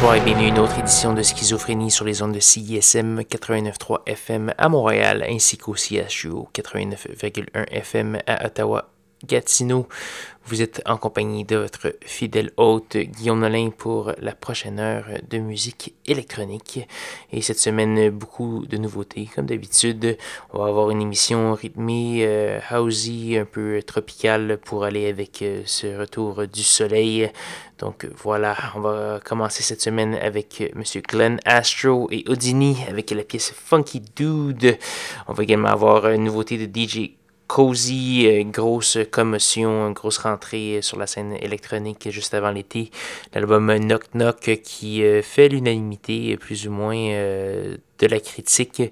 Bonsoir et bienvenue une autre édition de Schizophrénie sur les ondes de CISM 89.3 FM à Montréal ainsi qu'au CSU 89.1 FM à Ottawa. Gatineau. Vous êtes en compagnie de votre fidèle hôte Guillaume Nolin pour la prochaine heure de musique électronique. Et cette semaine, beaucoup de nouveautés. Comme d'habitude, on va avoir une émission rythmée, euh, housey, un peu tropicale pour aller avec euh, ce retour du soleil. Donc voilà, on va commencer cette semaine avec euh, Monsieur Glenn Astro et Odini avec la pièce Funky Dude. On va également avoir une nouveauté de DJ Cozy, euh, grosse commotion, grosse rentrée sur la scène électronique juste avant l'été. L'album Knock Knock qui euh, fait l'unanimité plus ou moins de la critique.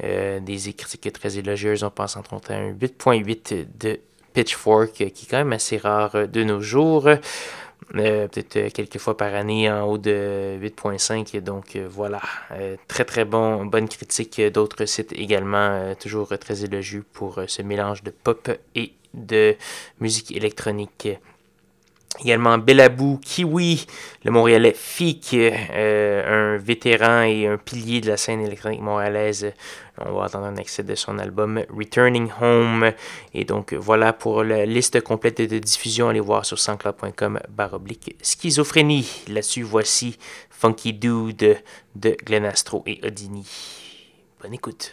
des critiques très élogieuses, on pense entre autres à un 8.8 de Pitchfork qui est quand même assez rare de nos jours. Euh, peut-être euh, quelques fois par année en haut de 8.5. Donc euh, voilà, très très bon, bonne critique d'autres sites également, toujours très élogieux pour ce mélange de pop et de musique électronique. Également Bellabou Kiwi, le Montréalais FIC, un vétéran et un pilier de la scène électronique montréalaise, on va entendre un extrait de son album Returning Home. Et donc voilà pour la liste complète de diffusion. Allez voir sur sanscloud.com baroblique schizophrénie. Là-dessus, voici Funky Dude de Glen Astro et Odini. Bonne écoute.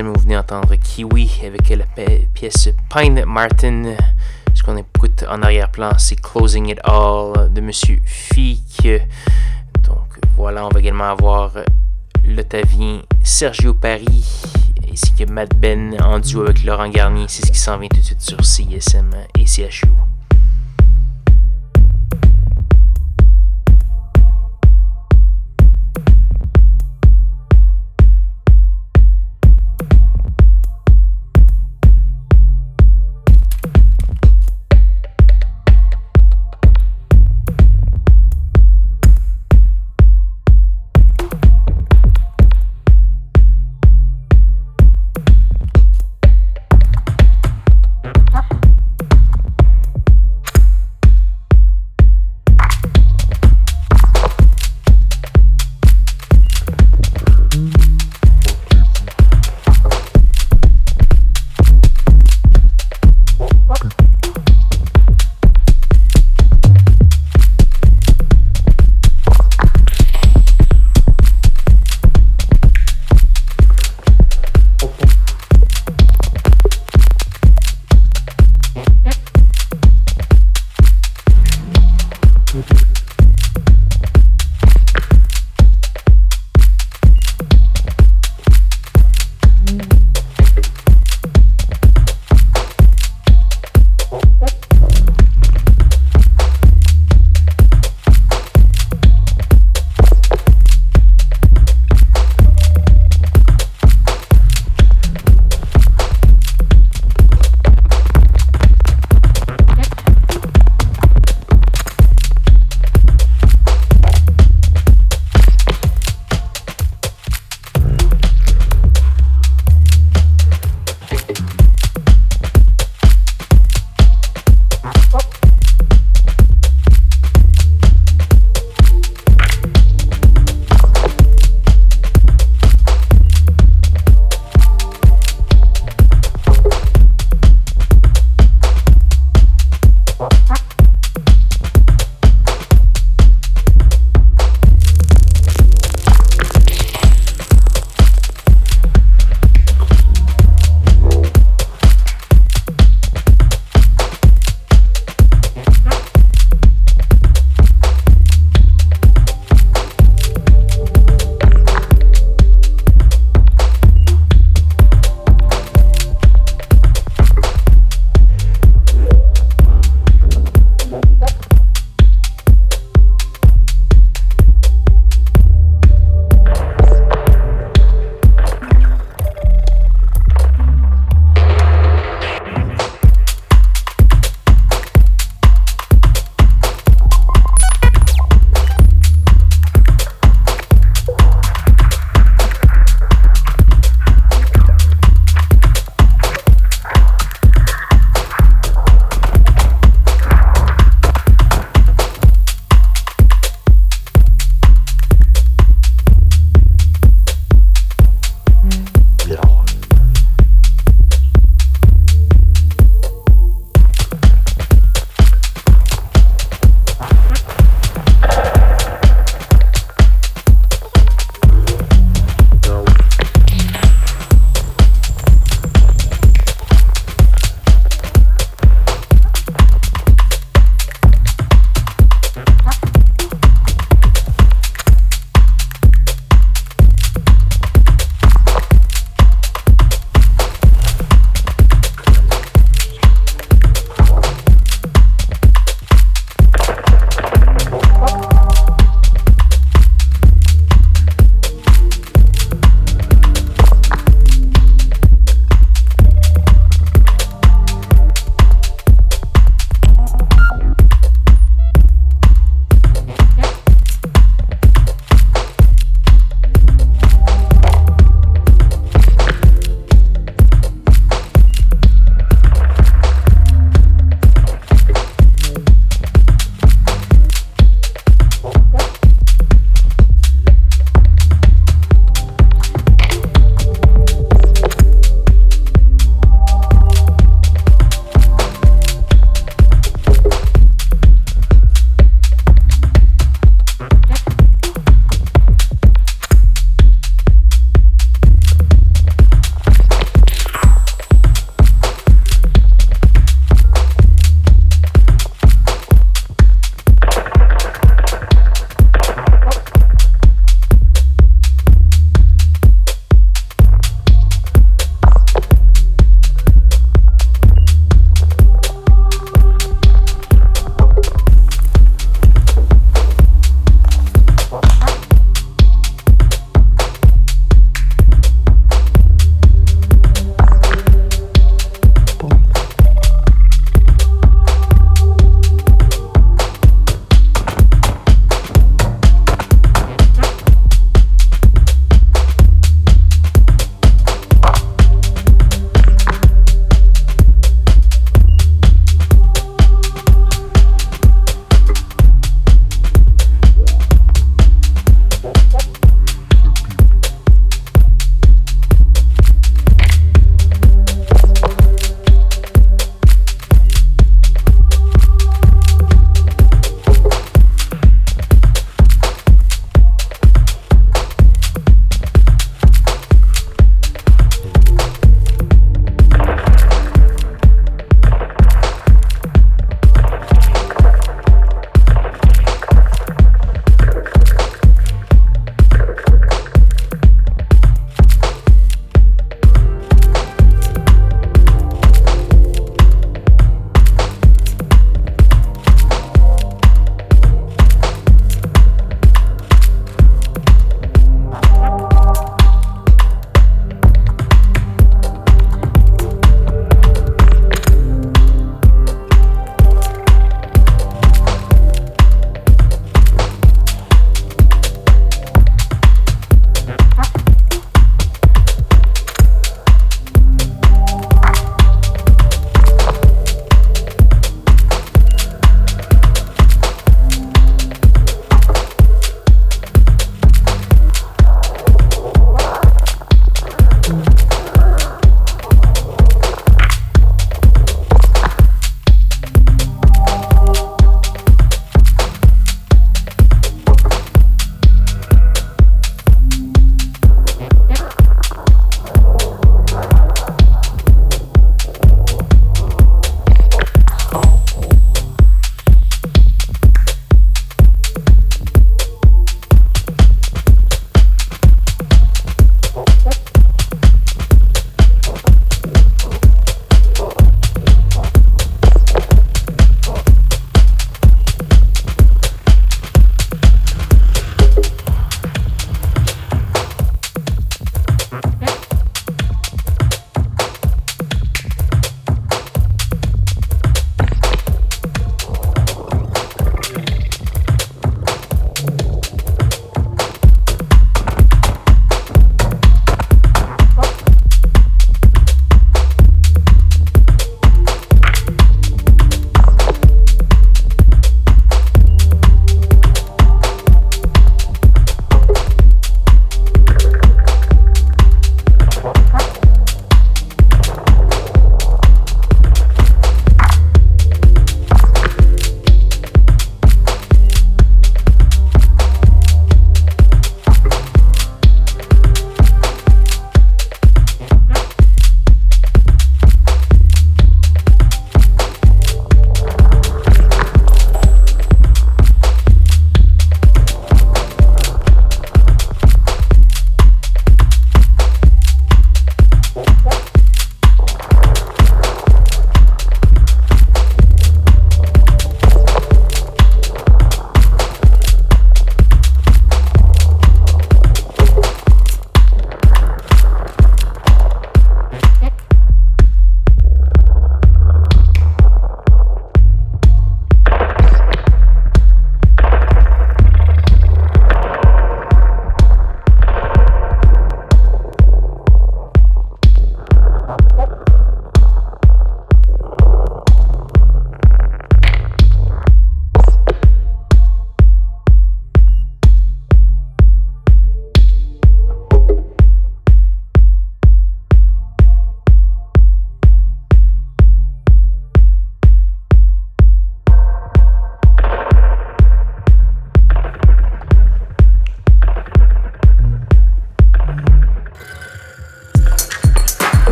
Vous venez entendre Kiwi avec la pièce Pine Martin. Ce qu'on écoute en arrière-plan, c'est Closing It All de Monsieur Fick. Donc voilà, on va également avoir l'Ottavien Sergio Paris ainsi que Matt Ben en duo avec Laurent Garnier. C'est ce qui s'en vient tout de suite sur CISM et CHU.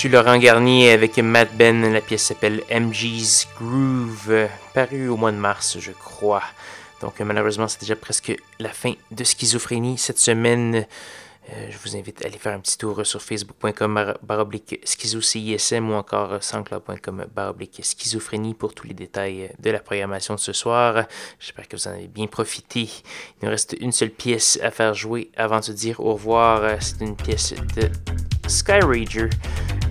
Monsieur Laurent Garnier avec Matt Ben, la pièce s'appelle MG's Groove, paru au mois de mars, je crois. Donc malheureusement, c'est déjà presque la fin de Schizophrénie cette semaine. Euh, je vous invite à aller faire un petit tour sur facebook.com baroblique schizo-CISM ou encore sanscloud.com baroblique schizophrénie pour tous les détails de la programmation de ce soir. J'espère que vous en avez bien profité. Il nous reste une seule pièce à faire jouer avant de dire au revoir. C'est une pièce de Sky Rager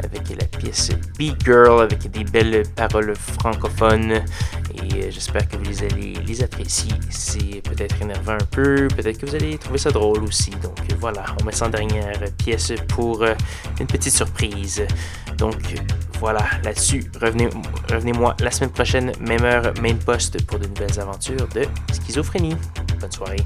avec la pièce Be Girl avec des belles paroles francophones et euh, j'espère que vous allez les apprécier. C'est peut-être énervant un peu, peut-être que vous allez trouver ça drôle aussi. Donc voilà, on met ça en dernière pièce pour euh, une petite surprise. Donc voilà, là-dessus, revenez, revenez-moi la semaine prochaine, même heure, même poste pour de nouvelles aventures de schizophrénie. Bonne soirée.